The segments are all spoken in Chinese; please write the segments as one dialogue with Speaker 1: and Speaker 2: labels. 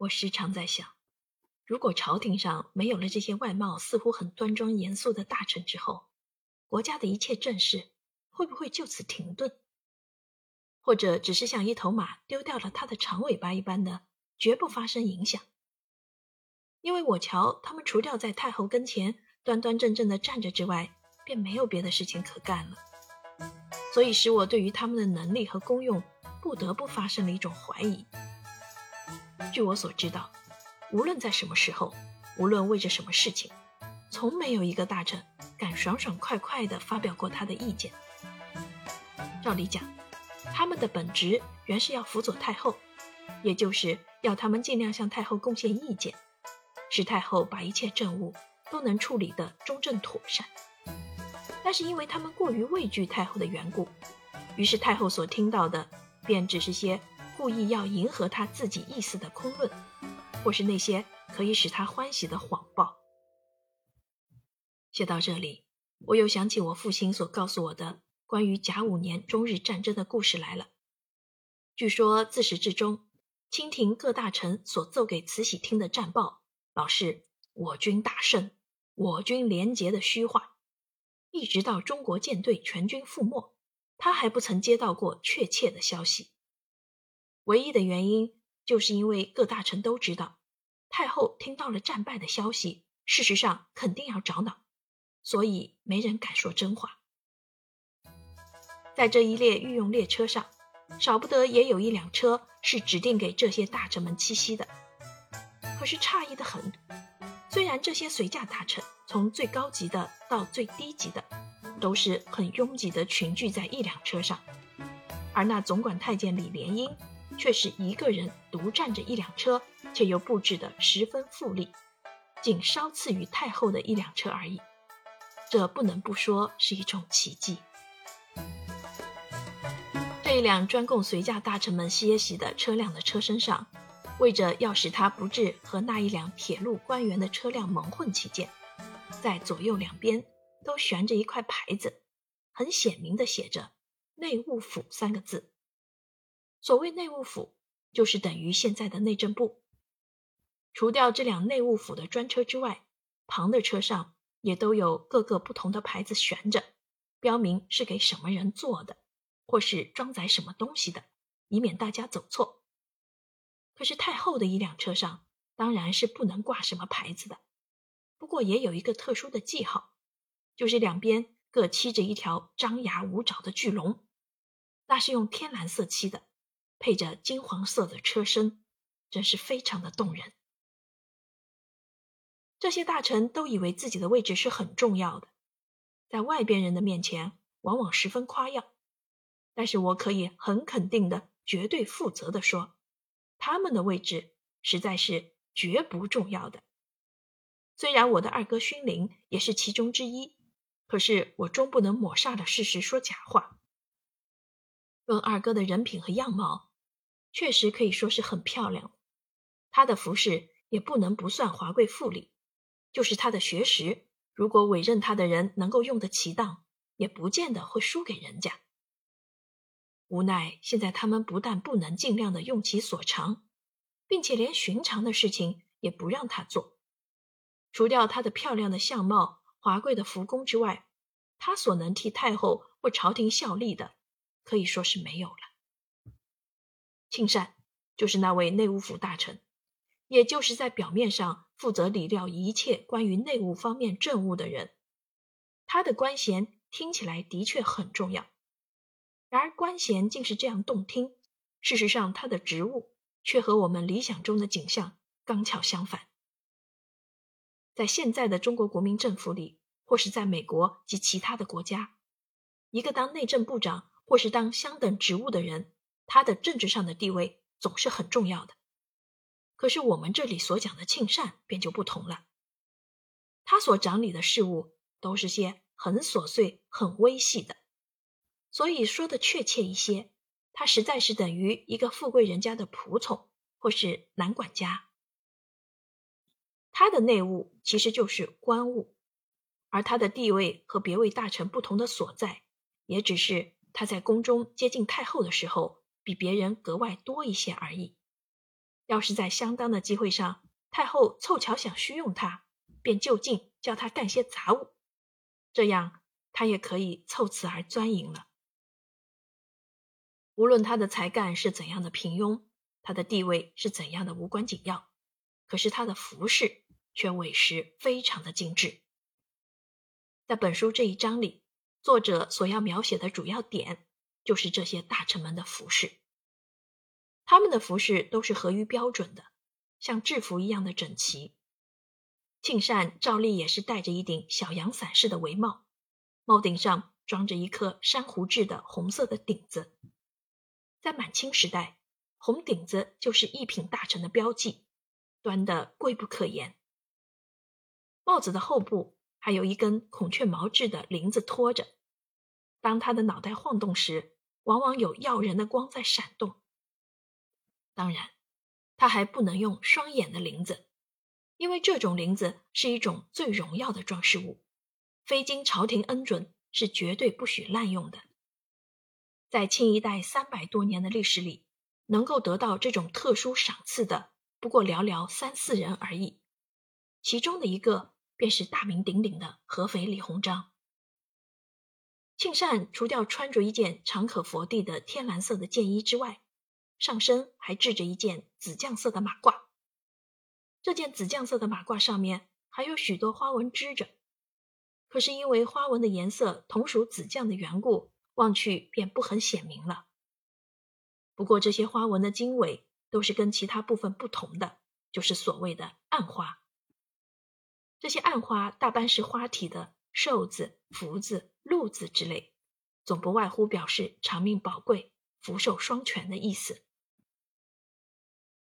Speaker 1: 我时常在想，如果朝廷上没有了这些外貌似乎很端庄严肃的大臣之后，国家的一切政事会不会就此停顿？或者只是像一头马丢掉了它的长尾巴一般的，绝不发生影响？因为我瞧他们除掉在太后跟前端端正正的站着之外，便没有别的事情可干了，所以使我对于他们的能力和功用不得不发生了一种怀疑。据我所知道，无论在什么时候，无论为着什么事情，从没有一个大臣敢爽爽快快地发表过他的意见。照理讲，他们的本职原是要辅佐太后，也就是要他们尽量向太后贡献意见。使太后把一切政务都能处理得中正妥善，但是因为他们过于畏惧太后的缘故，于是太后所听到的便只是些故意要迎合他自己意思的空论，或是那些可以使他欢喜的谎报。写到这里，我又想起我父亲所告诉我的关于甲午年中日战争的故事来了。据说自始至终，清廷各大臣所奏给慈禧听的战报。老是我军大胜，我军廉洁的虚话，一直到中国舰队全军覆没，他还不曾接到过确切的消息。唯一的原因，就是因为各大臣都知道，太后听到了战败的消息，事实上肯定要着恼，所以没人敢说真话。在这一列御用列车上，少不得也有一辆车是指定给这些大臣们栖息的。可是诧异的很，虽然这些随驾大臣从最高级的到最低级的，都是很拥挤的群聚在一辆车上，而那总管太监李莲英却是一个人独占着一辆车，却又布置得十分富丽，仅稍次于太后的一辆车而已。这不能不说是一种奇迹。这一辆专供随驾大臣们歇息的车辆的车身上。为着要使他不致和那一辆铁路官员的车辆蒙混起见，在左右两边都悬着一块牌子，很显明的写着“内务府”三个字。所谓内务府，就是等于现在的内政部。除掉这辆内务府的专车之外，旁的车上也都有各个不同的牌子悬着，标明是给什么人坐的，或是装载什么东西的，以免大家走错。可是太后的一辆车上当然是不能挂什么牌子的，不过也有一个特殊的记号，就是两边各漆着一条张牙舞爪的巨龙，那是用天蓝色漆的，配着金黄色的车身，真是非常的动人。这些大臣都以为自己的位置是很重要的，在外边人的面前往往十分夸耀，但是我可以很肯定的、绝对负责的说。他们的位置实在是绝不重要的。虽然我的二哥勋林也是其中之一，可是我终不能抹煞了事实说假话。论二哥的人品和样貌，确实可以说是很漂亮。她的服饰也不能不算华贵富丽，就是她的学识，如果委任她的人能够用得其当，也不见得会输给人家。无奈，现在他们不但不能尽量的用其所长，并且连寻常的事情也不让他做。除掉他的漂亮的相貌、华贵的服工之外，他所能替太后或朝廷效力的，可以说是没有了。庆善就是那位内务府大臣，也就是在表面上负责理料一切关于内务方面政务的人。他的官衔听起来的确很重要。然而官衔竟是这样动听，事实上他的职务却和我们理想中的景象刚巧相反。在现在的中国国民政府里，或是在美国及其他的国家，一个当内政部长或是当相等职务的人，他的政治上的地位总是很重要的。可是我们这里所讲的庆善便就不同了，他所掌理的事物都是些很琐碎、很微细的。所以说的确切一些，他实在是等于一个富贵人家的仆从或是男管家。他的内务其实就是官务，而他的地位和别位大臣不同的所在，也只是他在宫中接近太后的时候比别人格外多一些而已。要是在相当的机会上，太后凑巧想虚用他，便就近叫他干些杂物，这样他也可以凑此而钻营了。无论他的才干是怎样的平庸，他的地位是怎样的无关紧要，可是他的服饰却委实非常的精致。在本书这一章里，作者所要描写的主要点就是这些大臣们的服饰。他们的服饰都是合于标准的，像制服一样的整齐。庆善照例也是戴着一顶小阳伞式的围帽，帽顶上装着一颗珊瑚制的红色的顶子。在满清时代，红顶子就是一品大臣的标记，端的贵不可言。帽子的后部还有一根孔雀毛制的铃子托着，当他的脑袋晃动时，往往有耀人的光在闪动。当然，他还不能用双眼的铃子，因为这种铃子是一种最荣耀的装饰物，非经朝廷恩准是绝对不许滥用的。在清一代三百多年的历史里，能够得到这种特殊赏赐的不过寥寥三四人而已，其中的一个便是大名鼎鼎的合肥李鸿章。庆善除掉穿着一件长可佛地的天蓝色的箭衣之外，上身还制着一件紫绛色的马褂，这件紫绛色的马褂上面还有许多花纹织着，可是因为花纹的颜色同属紫绛的缘故，望去便不很显明了。不过这些花纹的经纬都是跟其他部分不同的，就是所谓的暗花。这些暗花大半是花体的寿字、福字、禄字之类，总不外乎表示长命宝贵、福寿双全的意思。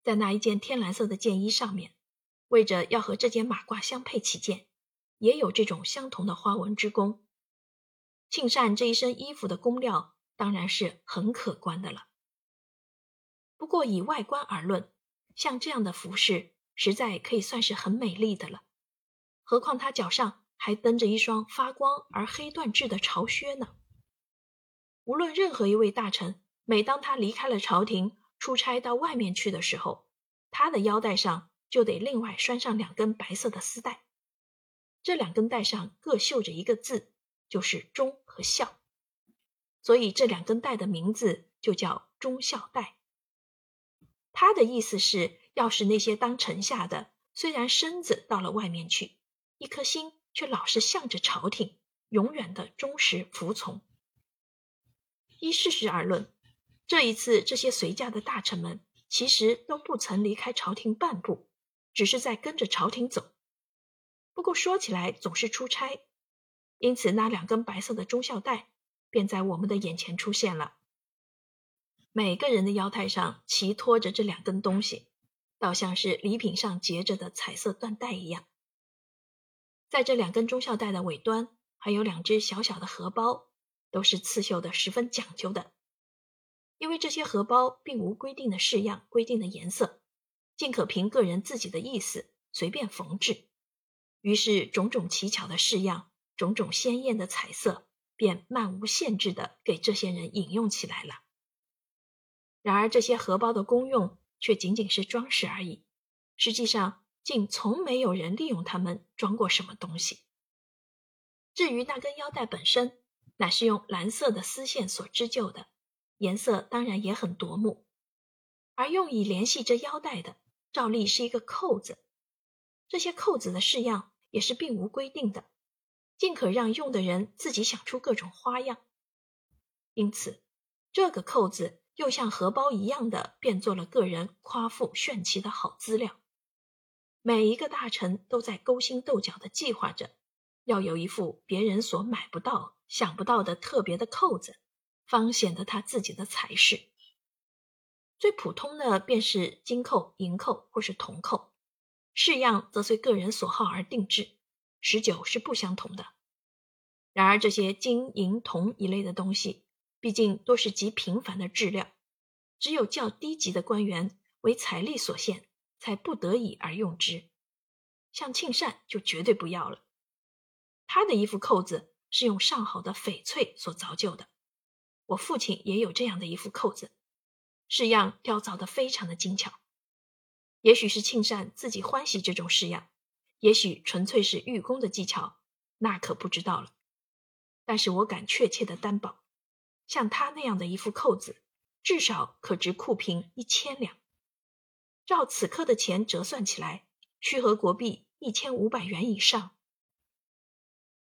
Speaker 1: 在那一件天蓝色的箭衣上面，为着要和这件马褂相配起见，也有这种相同的花纹之功。庆善这一身衣服的工料当然是很可观的了。不过以外观而论，像这样的服饰实在可以算是很美丽的了。何况他脚上还蹬着一双发光而黑缎制的朝靴呢。无论任何一位大臣，每当他离开了朝廷，出差到外面去的时候，他的腰带上就得另外拴上两根白色的丝带，这两根带上各绣着一个字，就是忠和孝，所以这两根带的名字就叫忠孝带。他的意思是，要是那些当臣下的，虽然身子到了外面去，一颗心却老是向着朝廷，永远的忠实服从。依事实而论。这一次，这些随驾的大臣们其实都不曾离开朝廷半步，只是在跟着朝廷走。不过说起来总是出差，因此那两根白色的忠孝带便在我们的眼前出现了。每个人的腰带上齐托着这两根东西，倒像是礼品上结着的彩色缎带一样。在这两根中孝带的尾端，还有两只小小的荷包，都是刺绣的十分讲究的。因为这些荷包并无规定的式样、规定的颜色，尽可凭个人自己的意思随便缝制，于是种种奇巧的式样、种种鲜艳的彩色，便漫无限制的给这些人引用起来了。然而，这些荷包的功用却仅仅是装饰而已，实际上竟从没有人利用它们装过什么东西。至于那根腰带本身，乃是用蓝色的丝线所织就的。颜色当然也很夺目，而用以联系这腰带的，照例是一个扣子。这些扣子的式样也是并无规定的，尽可让用的人自己想出各种花样。因此，这个扣子又像荷包一样的，变做了个人夸富炫奇的好资料。每一个大臣都在勾心斗角的计划着，要有一副别人所买不到、想不到的特别的扣子。方显得他自己的才识。最普通的便是金扣、银扣或是铜扣，式样则随个人所好而定制，十九是不相同的。然而这些金银铜一类的东西，毕竟都是极平凡的质料，只有较低级的官员为财力所限，才不得已而用之。像庆善就绝对不要了，他的一副扣子是用上好的翡翠所凿就的。我父亲也有这样的一副扣子，式样雕凿的非常的精巧。也许是庆善自己欢喜这种式样，也许纯粹是御工的技巧，那可不知道了。但是我敢确切的担保，像他那样的一副扣子，至少可值库平一千两。照此刻的钱折算起来，需合国币一千五百元以上。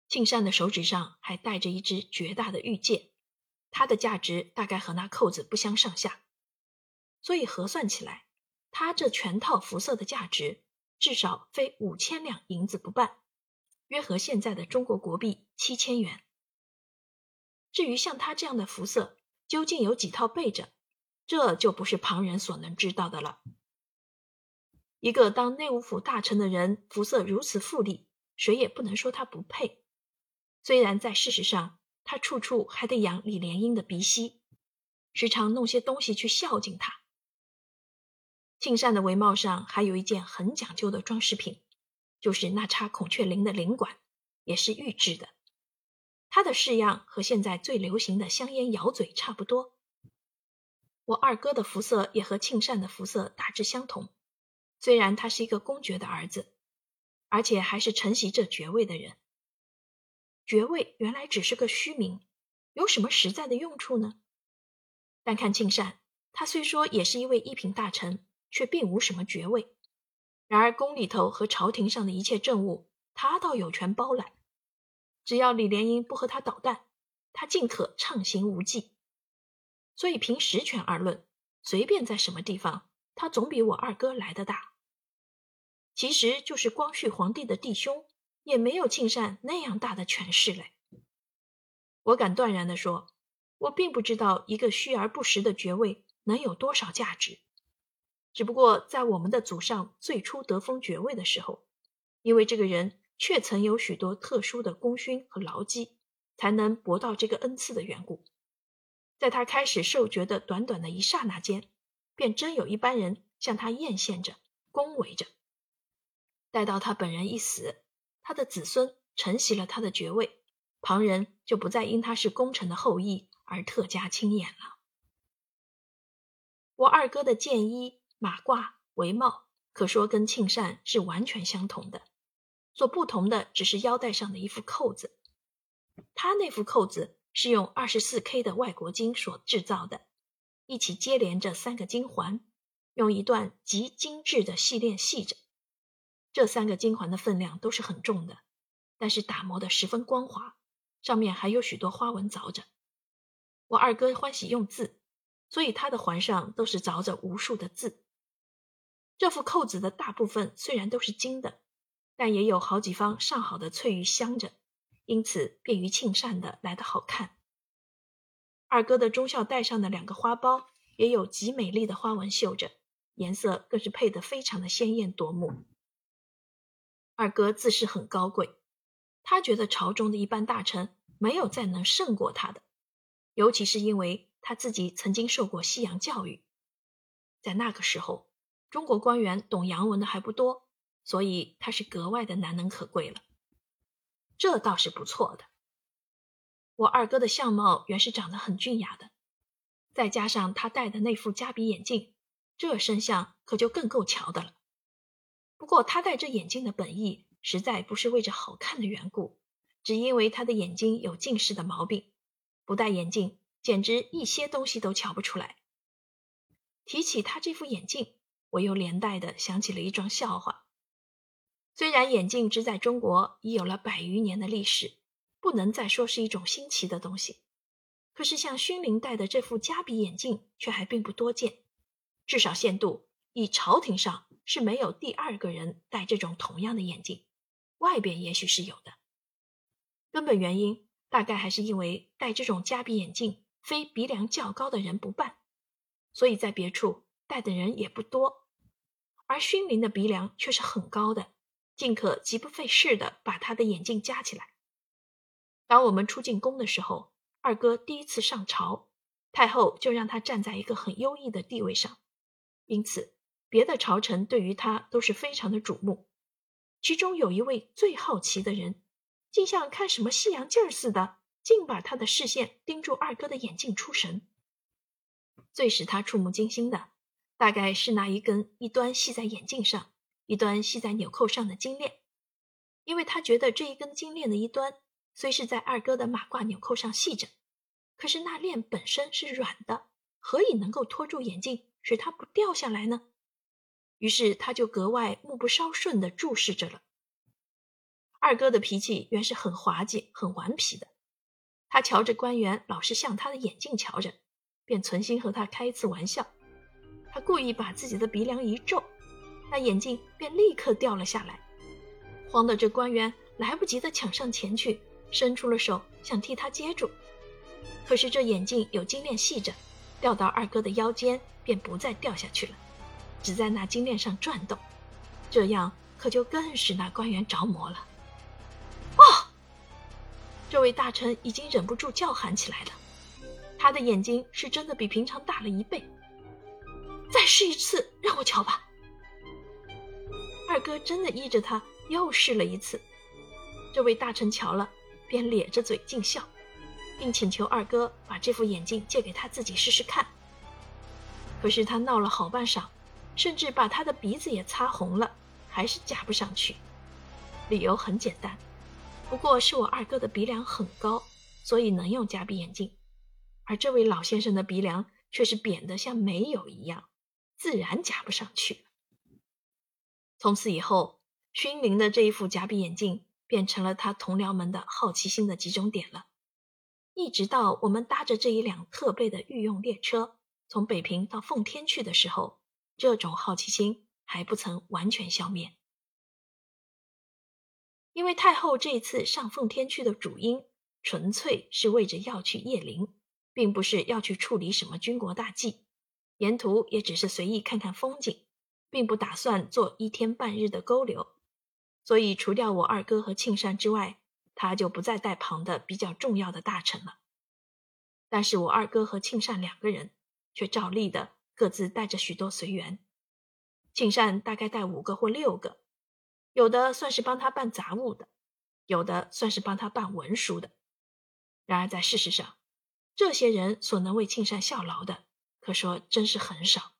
Speaker 1: 庆善的手指上还戴着一只绝大的玉戒。它的价值大概和那扣子不相上下，所以核算起来，它这全套服色的价值至少非五千两银子不半，约合现在的中国国币七千元。至于像他这样的服色究竟有几套备着，这就不是旁人所能知道的了。一个当内务府大臣的人，服色如此富丽，谁也不能说他不配。虽然在事实上。他处处还得养李莲英的鼻息，时常弄些东西去孝敬他。庆善的帷帽上还有一件很讲究的装饰品，就是那插孔雀翎的翎管，也是玉制的。它的式样和现在最流行的香烟咬嘴差不多。我二哥的肤色也和庆善的肤色大致相同，虽然他是一个公爵的儿子，而且还是承袭这爵位的人。爵位原来只是个虚名，有什么实在的用处呢？但看庆善，他虽说也是一位一品大臣，却并无什么爵位。然而宫里头和朝廷上的一切政务，他倒有权包揽。只要李莲英不和他捣蛋，他尽可畅行无忌。所以凭实权而论，随便在什么地方，他总比我二哥来的大。其实就是光绪皇帝的弟兄。也没有庆善那样大的权势嘞。我敢断然地说，我并不知道一个虚而不实的爵位能有多少价值。只不过在我们的祖上最初得封爵位的时候，因为这个人确曾有许多特殊的功勋和劳绩，才能博到这个恩赐的缘故，在他开始受爵的短短的一刹那间，便真有一般人向他艳羡着、恭维着。待到他本人一死，他的子孙承袭了他的爵位，旁人就不再因他是功臣的后裔而特加亲眼了。我二哥的剑衣、马褂、帷帽，可说跟庆善是完全相同的，所不同的只是腰带上的一副扣子。他那副扣子是用二十四 K 的外国金所制造的，一起接连着三个金环，用一段极精致的细链系着。这三个金环的分量都是很重的，但是打磨得十分光滑，上面还有许多花纹凿着。我二哥欢喜用字，所以他的环上都是凿着无数的字。这副扣子的大部分虽然都是金的，但也有好几方上好的翠玉镶着，因此便于庆善的来得好看。二哥的忠孝带上的两个花苞也有极美丽的花纹绣着，颜色更是配得非常的鲜艳夺目。二哥自视很高贵，他觉得朝中的一般大臣没有再能胜过他的，尤其是因为他自己曾经受过西洋教育，在那个时候，中国官员懂洋文的还不多，所以他是格外的难能可贵了。这倒是不错的。我二哥的相貌原是长得很俊雅的，再加上他戴的那副夹鼻眼镜，这身相可就更够瞧的了。不过，他戴这眼镜的本意实在不是为着好看的缘故，只因为他的眼睛有近视的毛病，不戴眼镜简直一些东西都瞧不出来。提起他这副眼镜，我又连带的想起了一桩笑话。虽然眼镜只在中国已有了百余年的历史，不能再说是一种新奇的东西，可是像勋林戴的这副夹鼻眼镜却还并不多见，至少限度以朝廷上。是没有第二个人戴这种同样的眼镜，外边也许是有的。根本原因大概还是因为戴这种夹鼻眼镜非鼻梁较高的人不办，所以在别处戴的人也不多。而勋林的鼻梁却是很高的，尽可极不费事的把他的眼镜夹起来。当我们出进宫的时候，二哥第一次上朝，太后就让他站在一个很优异的地位上，因此。别的朝臣对于他都是非常的瞩目，其中有一位最好奇的人，竟像看什么西洋镜儿似的，竟把他的视线盯住二哥的眼镜出神。最使他触目惊心的，大概是那一根一端系在眼镜上，一端系在纽扣上的金链，因为他觉得这一根金链的一端虽是在二哥的马褂纽扣上系着，可是那链本身是软的，何以能够托住眼镜，使它不掉下来呢？于是他就格外目不稍顺地注视着了。二哥的脾气原是很滑稽、很顽皮的，他瞧着官员老是向他的眼镜瞧着，便存心和他开一次玩笑。他故意把自己的鼻梁一皱，那眼镜便立刻掉了下来，慌得这官员来不及的抢上前去，伸出了手想替他接住。可是这眼镜有金链系着，掉到二哥的腰间便不再掉下去了。只在那金链上转动，这样可就更使那官员着魔了。哦，这位大臣已经忍不住叫喊起来了。他的眼睛是真的比平常大了一倍。再试一次，让我瞧吧。二哥真的依着他又试了一次。这位大臣瞧了，便咧着嘴尽笑，并请求二哥把这副眼镜借给他自己试试看。可是他闹了好半晌。甚至把他的鼻子也擦红了，还是夹不上去。理由很简单，不过是我二哥的鼻梁很高，所以能用夹鼻眼镜，而这位老先生的鼻梁却是扁得像没有一样，自然夹不上去。从此以后，勋林的这一副夹鼻眼镜变成了他同僚们的好奇心的集中点了。一直到我们搭着这一辆特备的御用列车从北平到奉天去的时候。这种好奇心还不曾完全消灭，因为太后这次上奉天去的主因，纯粹是为着要去谒陵，并不是要去处理什么军国大计，沿途也只是随意看看风景，并不打算做一天半日的勾留，所以除掉我二哥和庆善之外，他就不再带旁的比较重要的大臣了。但是我二哥和庆善两个人却照例的。各自带着许多随员，庆善大概带五个或六个，有的算是帮他办杂物的，有的算是帮他办文书的。然而在事实上，这些人所能为庆善效劳的，可说真是很少。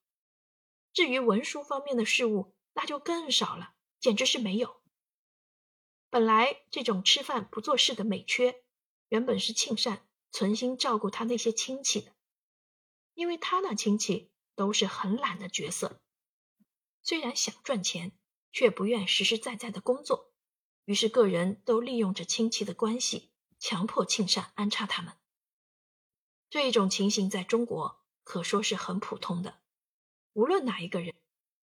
Speaker 1: 至于文书方面的事物，那就更少了，简直是没有。本来这种吃饭不做事的美缺，原本是庆善存心照顾他那些亲戚的，因为他那亲戚。都是很懒的角色，虽然想赚钱，却不愿实实在在的工作，于是个人都利用着亲戚的关系，强迫庆善安插他们。这一种情形在中国可说是很普通的。无论哪一个人，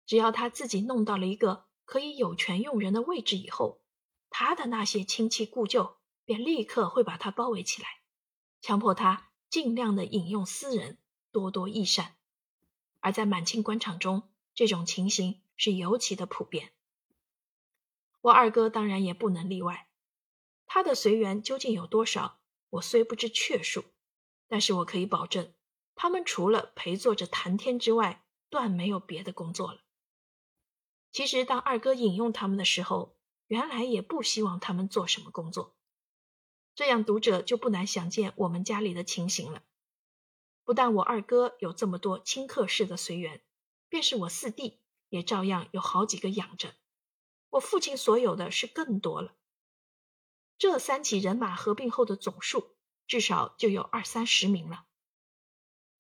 Speaker 1: 只要他自己弄到了一个可以有权用人的位置以后，他的那些亲戚故旧便立刻会把他包围起来，强迫他尽量的引用私人，多多益善。而在满清官场中，这种情形是尤其的普遍。我二哥当然也不能例外。他的随员究竟有多少，我虽不知确数，但是我可以保证，他们除了陪坐着谈天之外，断没有别的工作了。其实，当二哥引用他们的时候，原来也不希望他们做什么工作。这样，读者就不难想见我们家里的情形了。不但我二哥有这么多亲客式的随员，便是我四弟也照样有好几个养着。我父亲所有的是更多了。这三起人马合并后的总数，至少就有二三十名了。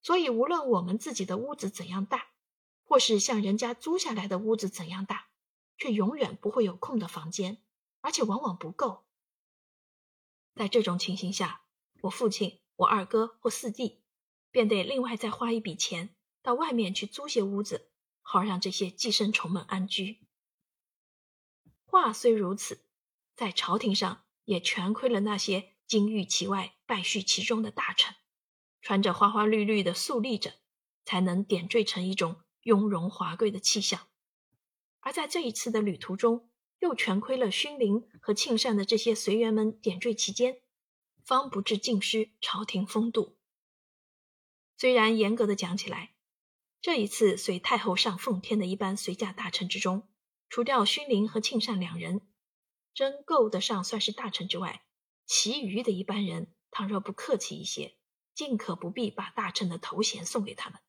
Speaker 1: 所以，无论我们自己的屋子怎样大，或是向人家租下来的屋子怎样大，却永远不会有空的房间，而且往往不够。在这种情形下，我父亲、我二哥或四弟。便得另外再花一笔钱到外面去租些屋子，好让这些寄生虫们安居。话虽如此，在朝廷上也全亏了那些金玉其外败絮其中的大臣，穿着花花绿绿的素立着，才能点缀成一种雍容华贵的气象。而在这一次的旅途中，又全亏了勋林和庆善的这些随员们点缀其间，方不致尽失朝廷风度。虽然严格的讲起来，这一次随太后上奉天的一班随驾大臣之中，除掉勋林和庆善两人，真够得上算是大臣之外，其余的一班人，倘若不客气一些，尽可不必把大臣的头衔送给他们。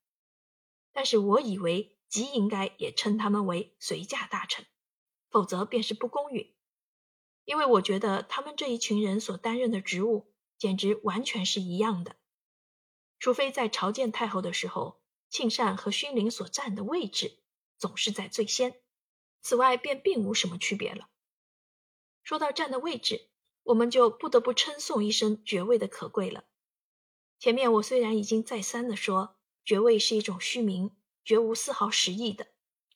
Speaker 1: 但是我以为极应该也称他们为随驾大臣，否则便是不公允。因为我觉得他们这一群人所担任的职务简直完全是一样的，除非在朝见太后的时候，庆善和勋灵所站的位置总是在最先，此外便并无什么区别了。说到站的位置，我们就不得不称颂一声爵位的可贵了。前面我虽然已经再三的说。爵位是一种虚名，绝无丝毫实意的。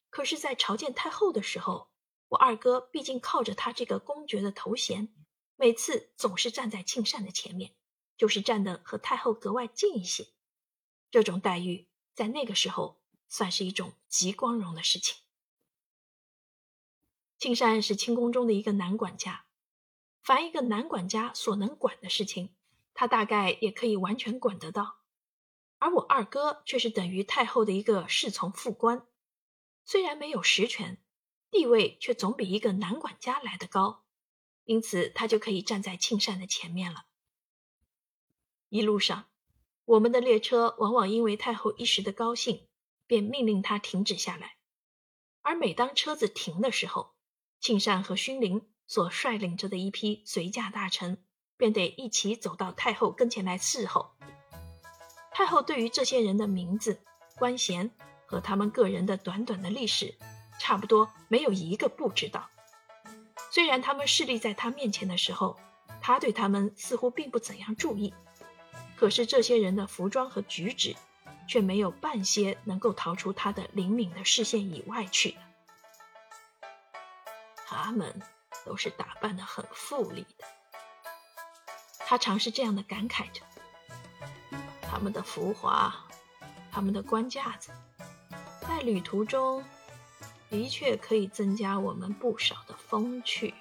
Speaker 1: 可是，在朝见太后的时候，我二哥毕竟靠着他这个公爵的头衔，每次总是站在庆善的前面，就是站得和太后格外近一些。这种待遇在那个时候算是一种极光荣的事情。庆善是清宫中的一个男管家，凡一个男管家所能管的事情，他大概也可以完全管得到。而我二哥却是等于太后的一个侍从副官，虽然没有实权，地位却总比一个男管家来得高，因此他就可以站在庆善的前面了。一路上，我们的列车往往因为太后一时的高兴，便命令他停止下来，而每当车子停的时候，庆善和勋灵所率领着的一批随驾大臣便得一起走到太后跟前来伺候。太后对于这些人的名字、官衔和他们个人的短短的历史，差不多没有一个不知道。虽然他们势力在他面前的时候，他对他们似乎并不怎样注意，可是这些人的服装和举止，却没有半些能够逃出他的灵敏的视线以外去的。他们都是打扮的很富丽的，他常是这样的感慨着。他们的浮华，他们的官架子，在旅途中的确可以增加我们不少的风趣。